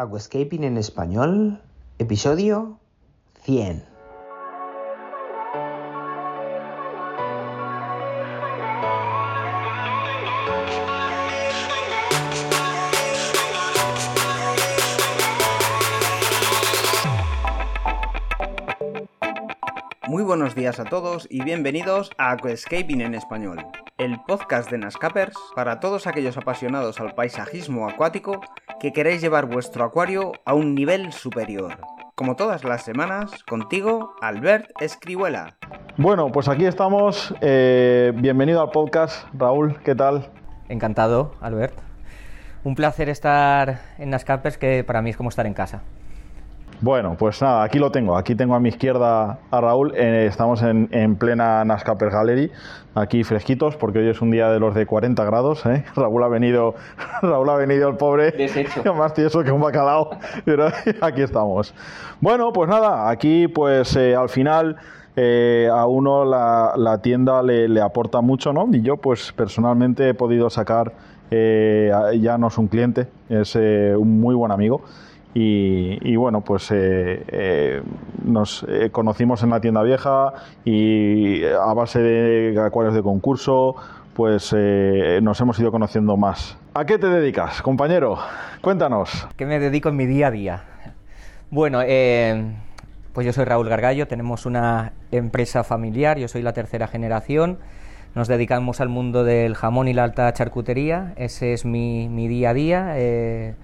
Aquascaping en español, episodio 100. Muy buenos días a todos y bienvenidos a Aquascaping en español, el podcast de Nascapers para todos aquellos apasionados al paisajismo acuático que queréis llevar vuestro acuario a un nivel superior. Como todas las semanas, contigo, Albert Escribuela. Bueno, pues aquí estamos. eh, bienvenido al podcast, Raúl. ¿Qué tal? Encantado, Albert. Un placer estar en Nascapers, que para mí es como estar en casa. Bueno, pues nada, aquí lo tengo. Aquí tengo a mi izquierda a Raúl. Eh, estamos en, en plena Nascaper Gallery, aquí fresquitos, porque hoy es un día de los de 40 grados. ¿eh? Raúl ha venido, Raúl ha venido el pobre, Deshecho. más tieso que un bacalao. Pero aquí estamos. Bueno, pues nada, aquí pues eh, al final eh, a uno la, la tienda le, le aporta mucho, ¿no? Y yo pues personalmente he podido sacar, eh, ya no es un cliente, es eh, un muy buen amigo. Y, y bueno, pues eh, eh, nos eh, conocimos en la tienda vieja y eh, a base de acuarios de concurso, pues eh, nos hemos ido conociendo más. ¿A qué te dedicas, compañero? Cuéntanos. ¿Qué me dedico en mi día a día? Bueno, eh, pues yo soy Raúl Gargallo, tenemos una empresa familiar, yo soy la tercera generación, nos dedicamos al mundo del jamón y la alta charcutería, ese es mi, mi día a día, eh,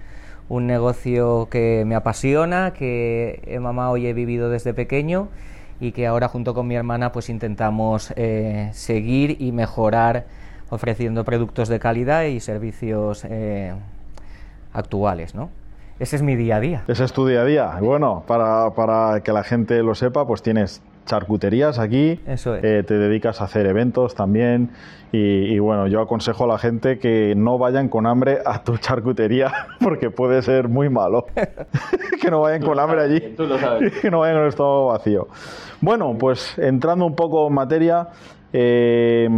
un negocio que me apasiona, que he mamado y he vivido desde pequeño y que ahora junto con mi hermana pues intentamos eh, seguir y mejorar ofreciendo productos de calidad y servicios eh, actuales, ¿no? Ese es mi día a día. Ese es tu día a día. Bueno, para, para que la gente lo sepa, pues tienes charcuterías aquí, Eso es. eh, te dedicas a hacer eventos también y, y bueno, yo aconsejo a la gente que no vayan con hambre a tu charcutería porque puede ser muy malo. que no vayan con hambre allí, que no vayan con el estómago vacío. Bueno, pues entrando un poco en materia, eh,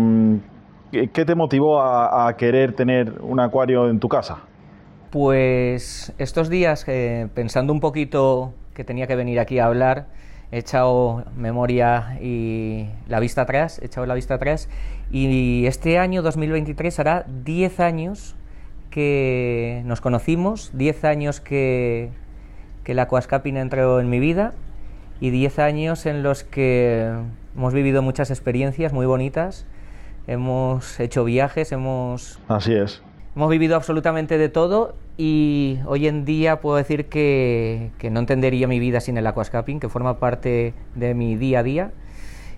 ¿qué te motivó a, a querer tener un acuario en tu casa? Pues estos días, eh, pensando un poquito que tenía que venir aquí a hablar, he echado memoria y la vista atrás, he echado la vista atrás, y este año 2023 hará 10 años que nos conocimos, 10 años que, que el aquascaping entró en mi vida y 10 años en los que hemos vivido muchas experiencias muy bonitas, hemos hecho viajes, hemos Así es. Hemos vivido absolutamente de todo y hoy en día puedo decir que, que no entendería mi vida sin el aquascaping, que forma parte de mi día a día.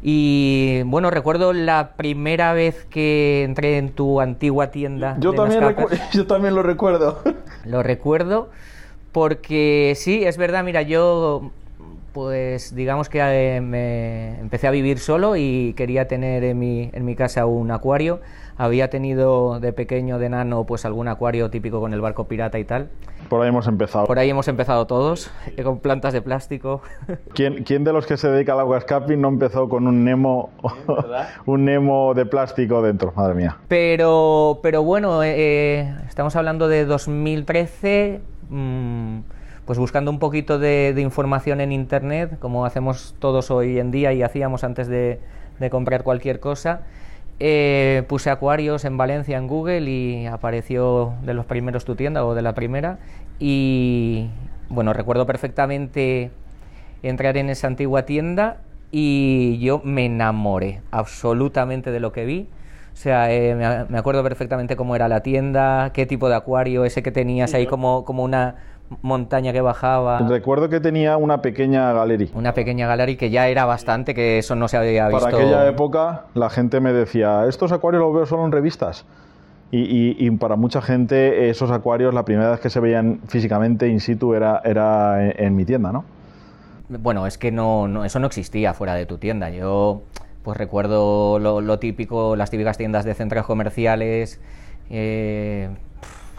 Y bueno, recuerdo la primera vez que entré en tu antigua tienda. Yo de también, yo también lo recuerdo. Lo recuerdo porque sí, es verdad, mira, yo pues digamos que eh, me empecé a vivir solo y quería tener en mi, en mi casa un acuario. Había tenido de pequeño, de nano, pues algún acuario típico con el barco pirata y tal. Por ahí hemos empezado. Por ahí hemos empezado todos, eh, con plantas de plástico. ¿Quién, quién de los que se dedica al aquascaping no empezó con un Nemo, un Nemo de plástico dentro? Madre mía. Pero, pero bueno, eh, eh, estamos hablando de 2013, mm, pues buscando un poquito de, de información en Internet, como hacemos todos hoy en día y hacíamos antes de, de comprar cualquier cosa. Eh, puse acuarios en Valencia en Google y apareció de los primeros tu tienda o de la primera. Y bueno, recuerdo perfectamente entrar en esa antigua tienda y yo me enamoré absolutamente de lo que vi. O sea, eh, me, acuerdo perfectamente cómo era la tienda, qué tipo de acuario, ese que tenías ahí como, como una montaña que bajaba, Recuerdo que tenía una pequeña galería. una pequeña galería que ya era bastante, que eso no se había visto. Para aquella época la gente me decía, estos acuarios los veo solo en revistas. Y, y- y para mucha gente esos acuarios la primera vez que se veían físicamente in situ era, era en, en mi tienda, ¿no? Bueno, es que no, no, eso no existía fuera de tu tienda. Yo pues recuerdo lo, lo típico, las típicas tiendas de centros comerciales, eh,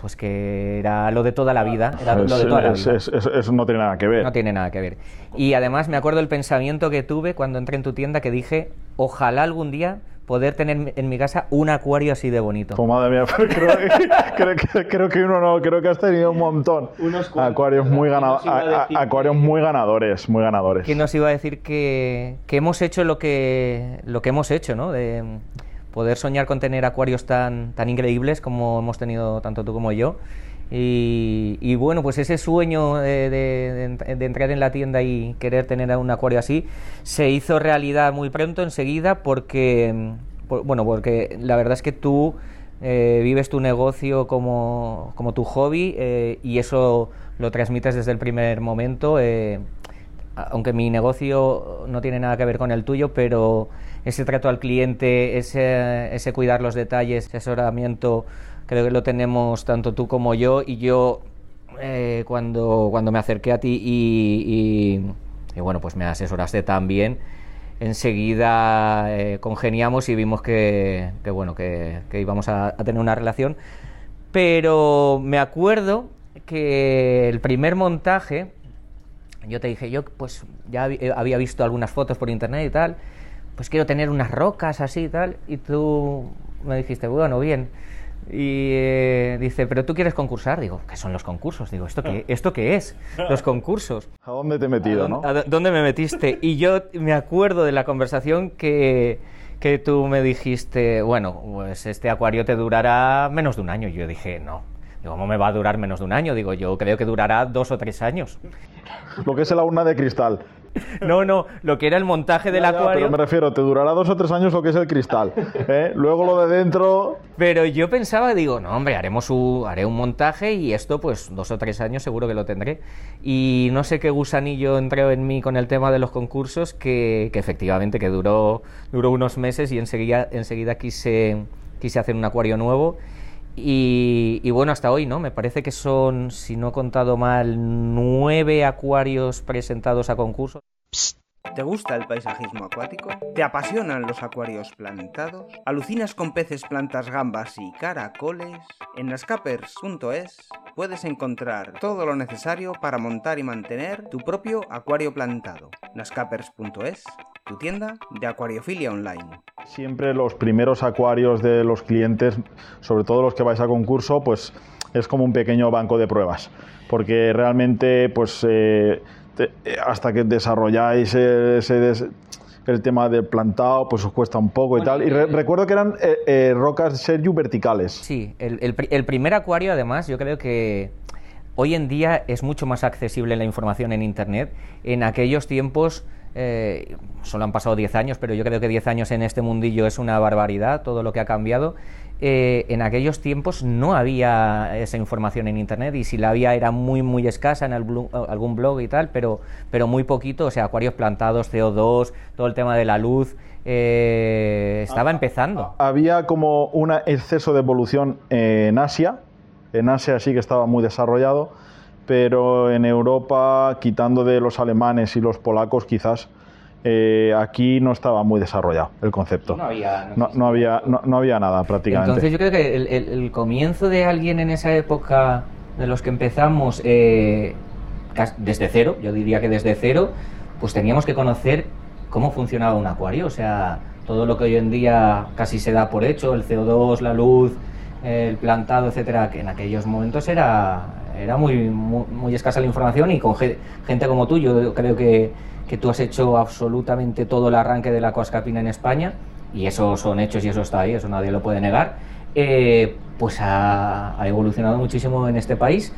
pues que era lo de toda la vida. Era lo de Es- toda la vida. es- es- eso no tiene nada que ver. No tiene nada que ver. Y además me acuerdo el pensamiento que tuve cuando entré en tu tienda que dije, ojalá algún día poder tener en mi casa un acuario así de bonito. Pues madre mía, pues creo, creo que, creo que uno no, creo que has tenido un montón. Unos cuantos, acuarios muy, ¿verdad? gana- ¿Quién nos iba a a- a- decir acuarios que- muy ganadores, muy ganadores. ¿Quién nos iba a decir que, que hemos hecho lo que, lo que hemos hecho, ¿no? De poder soñar con tener acuarios tan, tan increíbles como hemos tenido tanto tú como yo. Y, y bueno, pues ese sueño de, de- de- entrar en la tienda y querer tener un acuario así se hizo realidad muy pronto, enseguida, porque, por- bueno, porque la verdad es que tú eh, vives tu negocio como, como tu hobby eh, y eso lo transmites desde el primer momento. eh, aunque mi negocio no tiene nada que ver con el tuyo, pero ese trato al cliente, ese, ese cuidar los detalles, ese asesoramiento, creo que lo tenemos tanto tú como yo. Y yo, eh, cuando, cuando me acerqué a ti y, bueno, pues me asesoraste también, enseguida eh, congeniamos y vimos que, que, bueno, que, íbamos a, a tener una relación. Pero me acuerdo que el primer montaje, yo te dije, yo pues ya hab- eh, había visto algunas fotos por internet y tal, pues quiero tener unas rocas así y tal, y tú me dijiste, bueno, bien. Y eh, dice, pero tú quieres concursar. Digo, ¿qué son los concursos? Digo, ¿esto qué, ¿esto qué es? Los concursos. ¿A dónde te he metido, no? ¿A dó- dónde me metiste? Y yo me acuerdo de la conversación que, que tú me dijiste, bueno, pues este acuario te durará menos de un año. Y yo dije, no. Digo, ¿cómo me va a durar menos de un año? Digo, yo creo que durará dos o tres años. Lo que es la urna de cristal. No, no, lo que era el montaje del Ya, ya, acuario. pero me refiero, te durará dos o tres años lo que es el cristal. ¿eh? Luego lo de dentro. Pero yo pensaba, digo, no, hombre, haremos un, haré un montaje y esto, pues, dos o tres años seguro que lo tendré. Y no sé qué gusanillo entró en mí con el tema de los concursos, que, que efectivamente que duró, duró unos meses y enseguida, enseguida quise, quise hacer un acuario nuevo. Y, bueno, hasta hoy, ¿no? Me parece que son, si no he contado mal, nueve acuarios presentados a concurso. ¿Te gusta el paisajismo acuático? ¿Te apasionan los acuarios plantados? ¿Alucinas con peces, plantas, gambas y caracoles? En nascapers.es puedes encontrar todo lo necesario para montar y mantener tu propio acuario plantado. nascapers.es, tu tienda de acuariofilia online. Siempre los primeros acuarios de los clientes, sobre todo los que vais a concurso, pues es como un pequeño banco de pruebas. Porque realmente, pues eh, te- eh, hasta que desarrolláis eh, ese des- el tema del plantado, pues os cuesta un poco y tal. Y re- recuerdo que eran eh, eh, rocas Sergio verticales. Sí, el, el pri- el primer acuario, además, yo creo que hoy en día es mucho más accesible la información en Internet. En aquellos tiempos, eh, solo han pasado 10 años, pero yo creo que 10 años en este mundillo es una barbaridad, todo lo que ha cambiado. Eh, en aquellos tiempos no había esa información en Internet y si la había era muy, muy escasa en algún blog y tal, pero, pero muy poquito, o sea, acuarios plantados, CO2, todo el tema de la luz, eh, estaba empezando. Había como un exceso de evolución en Asia. En Asia sí que estaba muy desarrollado, pero en Europa, quitando de los alemanes y los polacos, quizás eh, aquí no estaba muy desarrollado el concepto. No había- no, no había, no, no había nada prácticamente. Entonces yo creo que el, el- el comienzo de alguien en esa época de los que empezamos eh, desde cero, yo diría que desde cero, pues teníamos que conocer cómo funcionaba un acuario, o sea, todo lo que hoy en día casi se da por hecho, el CO2, la luz, el plantado, etcétera, que en aquellos momentos era, era muy, muy, escasa la información y con ge- gente como tú, yo creo que, que tú has hecho absolutamente todo el arranque de la coascapina en España y eso son hechos y eso está ahí, eso nadie lo puede negar, eh, pues ha, ha evolucionado muchísimo en este país.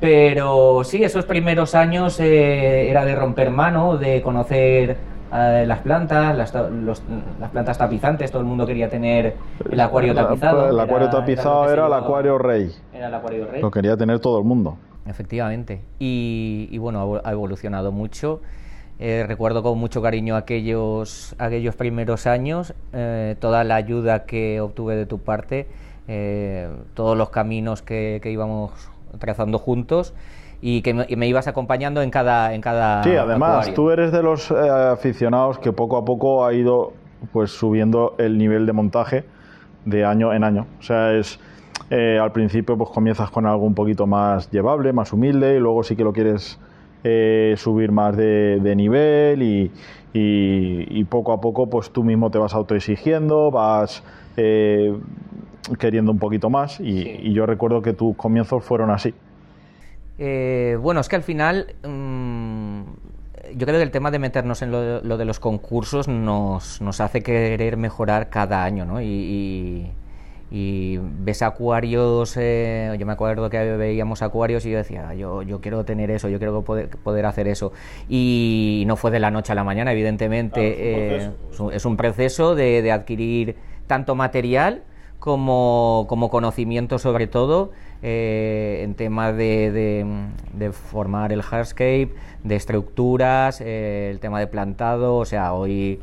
Pero sí, esos primeros años eh, era de romper mano, de conocer eh, las plantas, las, los- las plantas tapizantes, todo el mundo quería tener el acuario tapizado. El acuario era- tapizado era el acuario rey. Era el acuario rey. Lo quería tener todo el mundo. Efectivamente. Y, y bueno, ha evolucionado mucho. Eh, recuerdo con mucho cariño aquellos, aquellos primeros años, eh, toda la ayuda que obtuve de tu parte, eh, todos los caminos que, que íbamos trazando juntos y que me, y me ibas acompañando en cada, en cada Sí, además, acuario. tú eres de los eh, aficionados que poco a poco ha ido pues subiendo el nivel de montaje de año en año. O sea, es eh, al principio pues comienzas con algo un poquito más llevable, más humilde, y luego sí que lo quieres eh, subir más de, de nivel y, y, y, poco a poco pues tú mismo te vas autoexigiendo, vas eh, queriendo un poquito más y, Sí. y yo recuerdo que tus comienzos fueron así. Eh, bueno, es que al final mm, yo creo que el tema de meternos en lo, lo de los concursos nos, nos hace querer mejorar cada año, ¿no? Y, y- y ves acuarios, eh, yo me acuerdo que veíamos acuarios y yo decía, yo, yo quiero tener eso, yo quiero poder, poder hacer eso. Y no fue de la noche a la mañana, evidentemente. Claro, es un eh, es un- es un proceso de, de adquirir tanto material como, como conocimiento sobre todo eh, en tema de, de- de formar el hardscape, de estructuras, eh, el tema de plantado, o sea, hoy,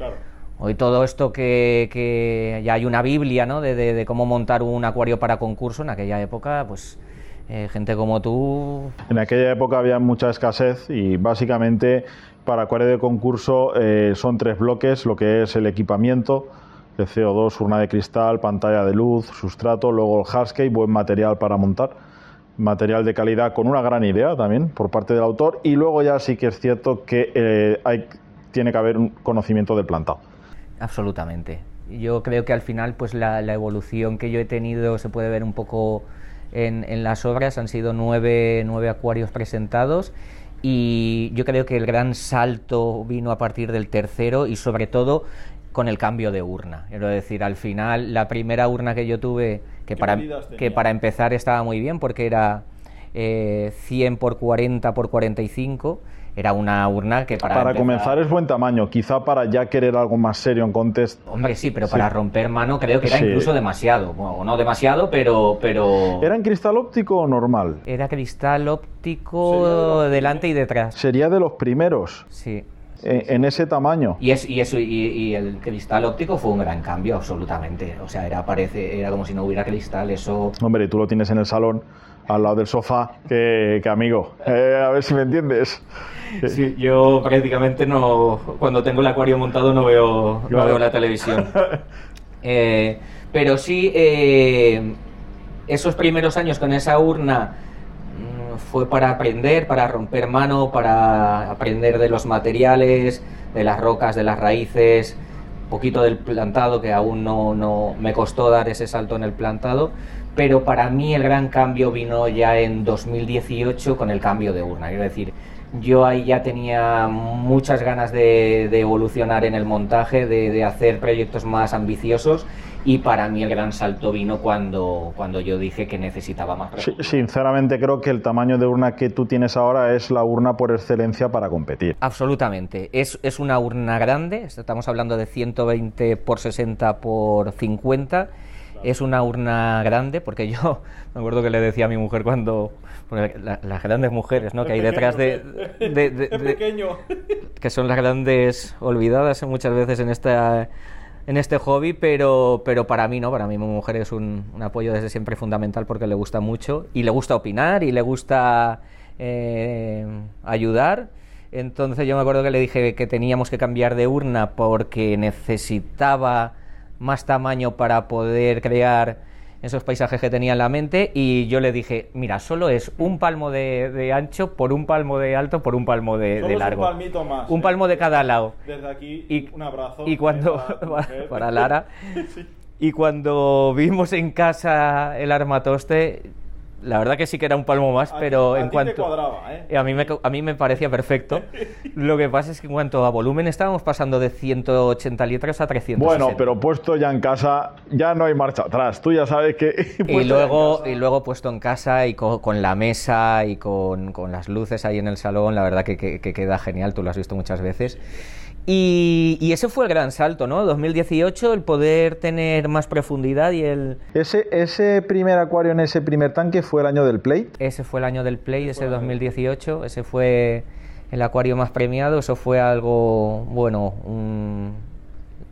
hoy todo esto que, que ya hay una biblia ¿no? de, de- de cómo montar un acuario para concurso, en aquella época, pues eh, gente como tú En aquella época había mucha escasez y básicamente para acuario de concurso eh, son tres bloques, lo que es el equipamiento, el CO2, urna de cristal, pantalla de luz, sustrato, luego el hardscape, buen material para montar, material de calidad con una gran idea también por parte del autor y luego ya sí que es cierto que eh, hay, tiene que haber un conocimiento del plantado. Absolutamente. Yo creo que al final, pues la, la evolución que yo he tenido se puede ver un poco en, en las obras. Han sido nueve, nueve acuarios presentados y yo creo que el gran salto vino a partir del tercero y sobre todo con el cambio de urna. Quiero decir, al final, la primera urna que yo tuve, que, ¿Qué para, medidas que para empezar estaba muy bien porque era eh, 100 por 40 por 45, era una urna que para, Para, empezar- comenzar es buen tamaño, quizá para ya querer algo más serio en contest. Hombre, sí, pero para romper mano creo que era Sí. incluso demasiado. Bueno, no demasiado, pero, pero... ¿Era en cristal óptico o normal? Era cristal óptico delante y detrás. Sería de los primeros Sí. En, ese tamaño. Y, es, y, eso, y, y el cristal óptico fue un gran cambio, absolutamente. O sea, era, parece, era como si no hubiera cristal, eso... Hombre, tú lo tienes en el salón, al lado del sofá, que, que amigo, eh, a ver si me entiendes. Sí, yo prácticamente no... Cuando tengo el acuario montado no veo, no Claro. veo la televisión. Eh, pero sí, eh, esos primeros años con esa urna fue para aprender, para romper mano, para aprender de los materiales, de las rocas, de las raíces, poquito del plantado, que aún no, no me costó dar ese salto en el plantado. Pero para mí el gran cambio vino ya en 2018 con el cambio de urna. Quiero decir, yo ahí ya tenía muchas ganas de, evolucionar en el montaje, de hacer proyectos más ambiciosos y para mí el gran salto vino cuando, cuando yo dije que necesitaba más Sí, recursos. sinceramente creo que el tamaño de urna que tú tienes ahora es la urna por excelencia para competir. Absolutamente. Es, es una urna grande, estamos hablando de 120 por 60 por 50. Es una urna grande, porque yo me acuerdo que le decía a mi mujer cuando. porque la- las grandes mujeres ¿no? que hay detrás de, de- de- de- que son las grandes olvidadas muchas veces en esta en este hobby, pero, pero para mí no, para mí mi mujer es un, un apoyo desde siempre fundamental porque le gusta mucho y le gusta opinar y le gusta eh, ayudar. Entonces yo me acuerdo que le dije que teníamos que cambiar de urna porque necesitaba más tamaño para poder crear esos paisajes que tenía en la mente y yo le dije, mira, solo es un palmo de, de ancho por un palmo de alto por un palmo de, es un largo. palmito más, Un ¿eh? palmo de cada lado. Desde aquí, Y, un abrazo. y cuando para tu para, mujer. para Lara y cuando vimos en casa el armatoste la verdad que sí que era un palmo más A ti- pero a en ti te cuanto cuadraba, ¿eh? a mí me a mí me parecía perfecto lo que pasa es que en cuanto a volumen estábamos pasando de 180 litros a 360 Bueno, pero puesto ya en casa, ya no hay marcha atrás. Tú ya sabes que. y luego, y luego puesto en casa y co- con, la mesa y con, con las luces ahí en el salón, la verdad que, que- que queda genial, tú lo has visto muchas veces. Y, y ese fue el gran salto, ¿no? 2018, el poder tener más profundidad y el... Ese, ese primer acuario en ese primer tanque fue el año del plate. Ese fue el año del Play, ese 2018, ese fue el acuario más premiado, eso fue algo, bueno, un-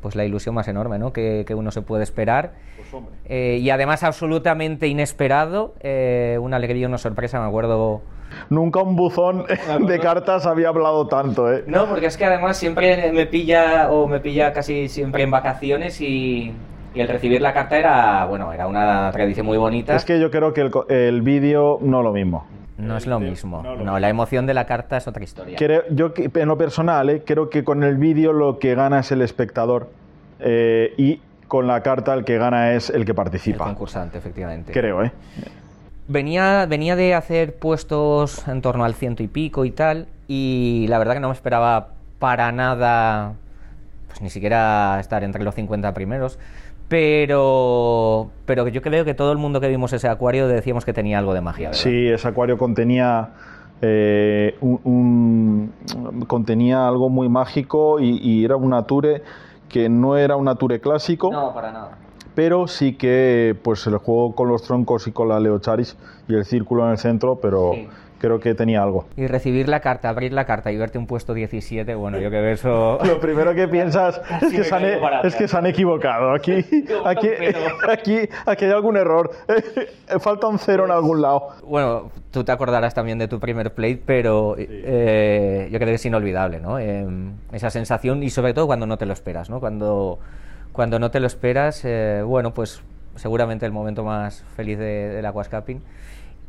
pues la ilusión más enorme, ¿no? Que, que uno se puede esperar. Pues hombre. Eh, y además absolutamente inesperado, eh, una alegría, una sorpresa, me acuerdo. Nunca un buzón de cartas había hablado tanto, ¿eh? No, porque es que además siempre me pilla, o me pilla casi siempre en vacaciones y, y el recibir la carta era, bueno, era una tradición muy bonita. Es que yo creo que el, co- el vídeo no lo mismo. No es lo mismo. No, la emoción de la carta es otra historia. yo, en lo personal, eh, creo que con el vídeo lo que gana es el espectador eh, y con la carta el que gana es el que participa. El concursante, efectivamente. Creo, ¿eh? Venía, venía de hacer puestos en torno al ciento y pico y tal, y la verdad que no me esperaba para nada, pues ni siquiera estar entre los 50 primeros. Pero, pero yo creo que todo el mundo que vimos ese acuario decíamos que tenía algo de magia. Sí, ese acuario contenía eh, un, contenía algo muy mágico y, era un ature que no era un ature clásico. No, para nada. Pero sí que pues el juego con los troncos y con la Leocharis y el círculo en el centro, pero creo que tenía algo. Y recibir la carta, abrir la carta y verte un puesto 17, bueno, yo que eso... Lo primero que piensas es, que se, han, e- es que se han equivocado. Aquí, aquí, aquí, aquí hay algún error. Falta un cero en algún lado. Bueno, tú te acordarás también de tu primer plate, pero eh, yo creo que es inolvidable, ¿no? Em, esa sensación y sobre todo cuando no te lo esperas, ¿no? Cuando, cuando no te lo esperas, eh, bueno, pues seguramente el momento más feliz de, del aquascaping.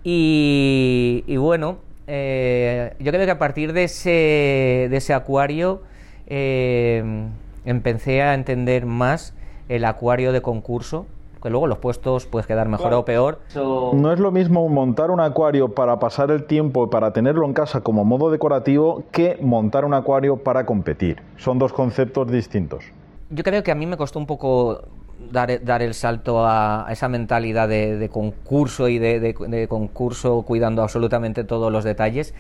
Y, bueno, eh, yo creo que a partir de ese, de ese acuario eh, empecé a entender más el acuario de concurso, que luego los puestos puedes quedar mejor o peor. No es lo mismo montar un acuario para pasar el tiempo, para tenerlo en casa como modo decorativo, que montar un acuario para competir. Son dos conceptos distintos. Yo creo que a mí me costó un poco dar, el salto a, esa mentalidad de, concurso y de, concurso cuidando absolutamente todos los detalles.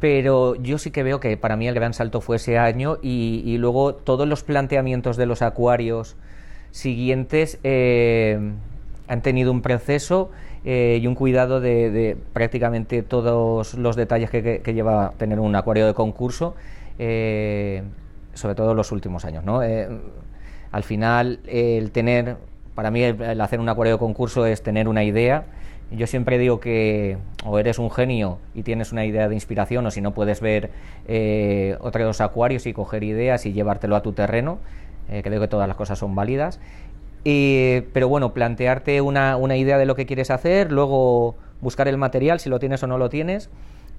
Pero yo sí que veo que para mí el gran salto fue ese año y, luego todos los planteamientos de los acuarios siguientes eh, han tenido un proceso eh, y un cuidado de, prácticamente todos los detalles que, lleva tener un acuario de concurso, eh, sobre todo los últimos años. ¿no? Al final, el tener, para mí, el, hacer un acuario de concurso es tener una idea. Yo siempre digo que o eres un genio y tienes una idea de inspiración, o si no puedes ver eh, otros acuarios y coger ideas y llevártelo a tu terreno. Eh, creo que todas las cosas son válidas. pero bueno, plantearte una, una idea de lo que quieres hacer, luego buscar el material, si lo tienes o no lo tienes,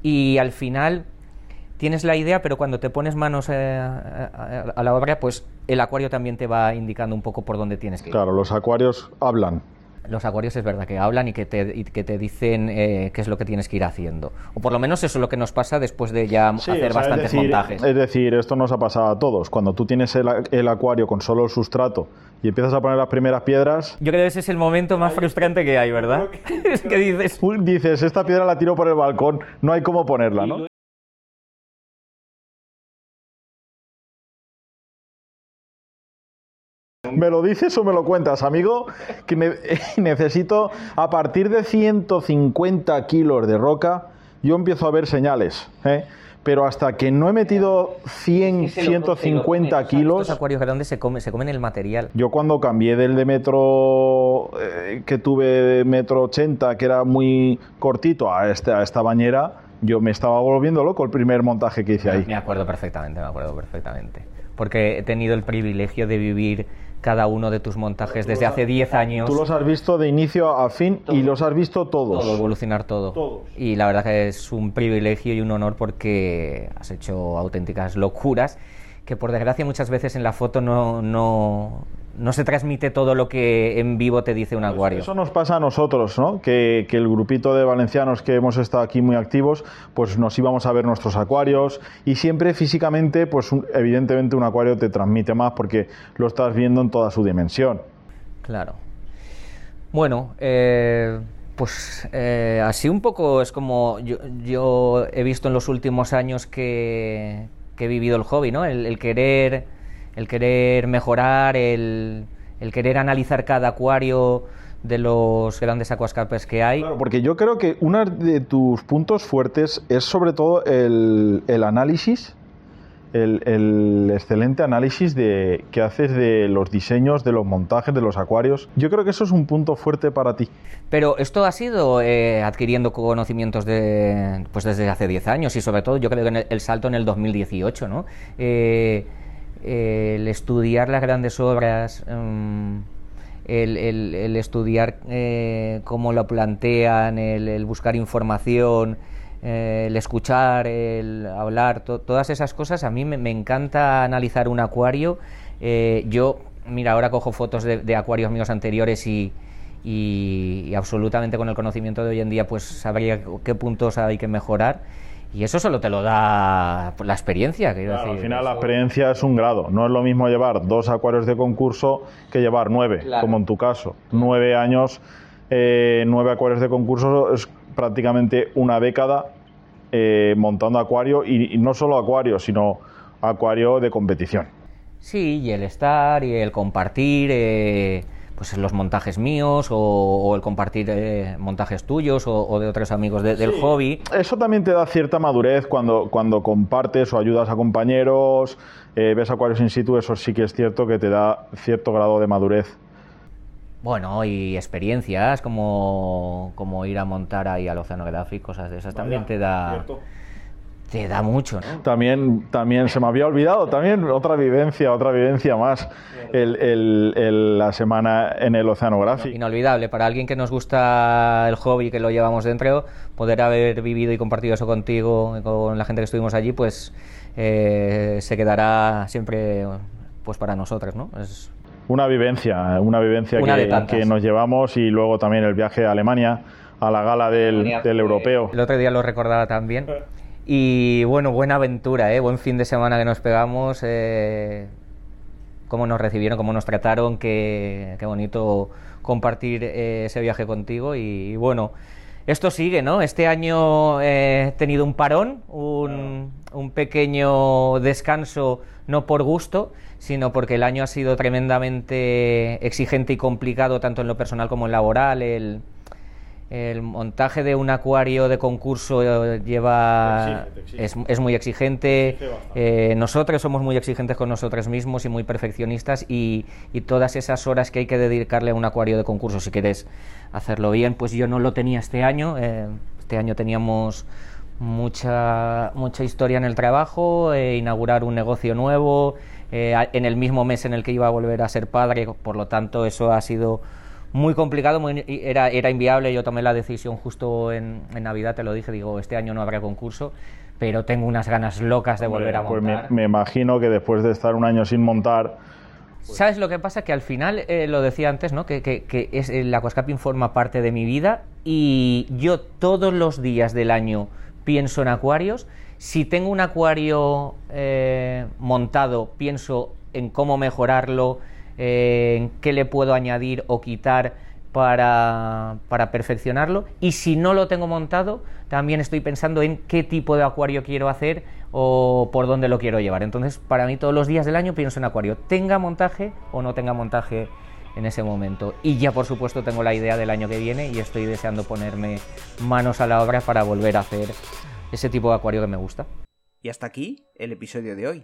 y al final tienes la idea, pero cuando te pones manos eh, a, la obra, pues el acuario también te va indicando un poco por dónde tienes que ir. Claro, los acuarios hablan. Los acuarios es verdad que hablan y que te, que te dicen eh, qué es lo que tienes que ir haciendo. O por lo menos eso es lo que nos pasa después de ya hacer bastantes montajes. Es decir, esto nos ha pasado a todos. Cuando tú tienes el, acuario con solo el sustrato y empiezas a poner las primeras piedras. Yo creo que ese es el momento más frustrante que hay, ¿verdad? es que dices. Dices, esta piedra la tiro por el balcón, no hay cómo ponerla, ¿no? ¿Me lo dices o me lo cuentas, amigo? Que necesito, a partir de 150 kilos de roca, yo empiezo a ver señales. ¿eh? Pero hasta que no he metido 100, 150 kilos... Estos acuarios grandes se, come, se comen el material. Yo cuando cambié del de metro eh, que tuve de metro 80, que era muy cortito, a, este, a esta bañera, yo me estaba volviendo loco el primer montaje que hice ahí. Me acuerdo perfectamente, me acuerdo perfectamente. Porque he tenido el privilegio de vivir cada uno de tus montajes desde hace 10 años. Tú los has visto de inicio a fin y los has visto todos. Todo, evolucionar todo. Y la verdad que es un privilegio y un honor porque has hecho auténticas locuras que por desgracia muchas veces en la foto no, no, no se transmite todo lo que en vivo te dice un pues acuario. Eso nos pasa a nosotros, ¿no? Que, el grupito de valencianos que hemos estado aquí muy activos, pues nos íbamos a ver nuestros acuarios y siempre físicamente, pues evidentemente un acuario te transmite más porque lo estás viendo en toda su dimensión. Claro. Bueno, eh, pues eh, así un poco es como yo, he visto en los últimos años que, he vivido el hobby, ¿no? el querer el querer mejorar, el, querer analizar cada acuario de los grandes aquascapes que hay. Claro, porque yo creo que uno de tus puntos fuertes es sobre todo el, análisis, el, excelente análisis de, que haces de los diseños, de los montajes, de los acuarios. Yo creo que eso es un punto fuerte para ti. Pero esto ha sido eh, adquiriendo conocimientos de, pues desde hace 10 años y sobre todo yo creo que el, salto en el 2018, ¿no? Eh, el estudiar las grandes obras, mm, el, estudiar eh, cómo lo plantean, el, buscar información, eh, el escuchar, el hablar, todas esas cosas, a mí me, encanta analizar un acuario. Eh, yo, mira, ahora cojo fotos de, acuarios míos anteriores y, y, absolutamente con el conocimiento de hoy en día, pues sabría qué puntos hay que mejorar. Y eso solo te lo da la experiencia. Quiero decir. Al final, la experiencia es un grado. No es lo mismo llevar dos acuarios de concurso que llevar nueve, como en tu caso. Nueve años, eh, nueve acuarios de concurso es prácticamente una década eh, montando acuario y, no solo acuario, sino acuario de competición. Sí, y el estar y el compartir. Eh, pues los montajes míos o, el compartir eh, montajes tuyos o, de otros amigos del hobby. Eso también te da cierta madurez cuando, cuando compartes o ayudas a compañeros, ves acuarios in situ, eso sí que es cierto que te da cierto grado de madurez. Bueno, y experiencias como, como ir a montar ahí al oceanográfico, cosas de esas, también te da... Te da mucho, ¿no? También, también se me había olvidado, también otra vivencia, otra vivencia más, el, la semana en el oceanográfico. Inolvidable, para alguien que nos gusta el hobby, que lo llevamos dentro, poder haber vivido y compartido eso contigo, con la gente que estuvimos allí, pues eh, se quedará siempre pues para nosotros, ¿no? Es una vivencia, una vivencia que, nos llevamos y luego también el viaje a Alemania, a la gala del, europeo. El otro día lo recordaba también. Y bueno, buena aventura, ¿eh? buen fin de semana que nos pegamos. Eh, cómo nos recibieron, cómo nos trataron, qué, qué bonito compartir eh, ese viaje contigo. Y, bueno, esto sigue, ¿no? Este año he tenido un parón, un, un pequeño descanso, no por gusto, sino porque el año ha sido tremendamente exigente y complicado tanto en lo personal como en laboral. El, el montaje de un acuario de concurso eh, lleva Es, muy exigente. Eh, nosotros somos muy exigentes con nosotros mismos y muy perfeccionistas y, todas esas horas que hay que dedicarle a un acuario de concurso, si quieres hacerlo bien, pues yo no lo tenía este año. Eh, este año teníamos mucha mucha historia en el trabajo, inaugurar un negocio nuevo. Eh, en el mismo mes en el que iba a volver a ser padre, por lo tanto eso ha sido muy complicado, era, era inviable, yo tomé la decisión justo en, Navidad, te lo dije, digo, este año no habrá concurso, pero tengo unas ganas locas de volver a montar. Pues me, imagino que después de estar un año sin montar... ¿Sabes lo que pasa? Que al final, eh, lo decía antes, ¿no? que, que, es, el aquascaping forma parte de mi vida y yo todos los días del año pienso en acuarios si tengo un acuario eh, montado, pienso en cómo mejorarlo, eh, qué le puedo añadir o quitar para, perfeccionarlo. Y si no lo tengo montado, también estoy pensando en qué tipo de acuario quiero hacer o por dónde lo quiero llevar. Entonces, para mí todos los días del año pienso en acuario, tenga montaje o no tenga montaje en ese momento. Y ya por supuesto tengo la idea del año que viene y estoy deseando ponerme manos a la obra para volver a hacer ese tipo de acuario que me gusta. Y hasta aquí el episodio de hoy.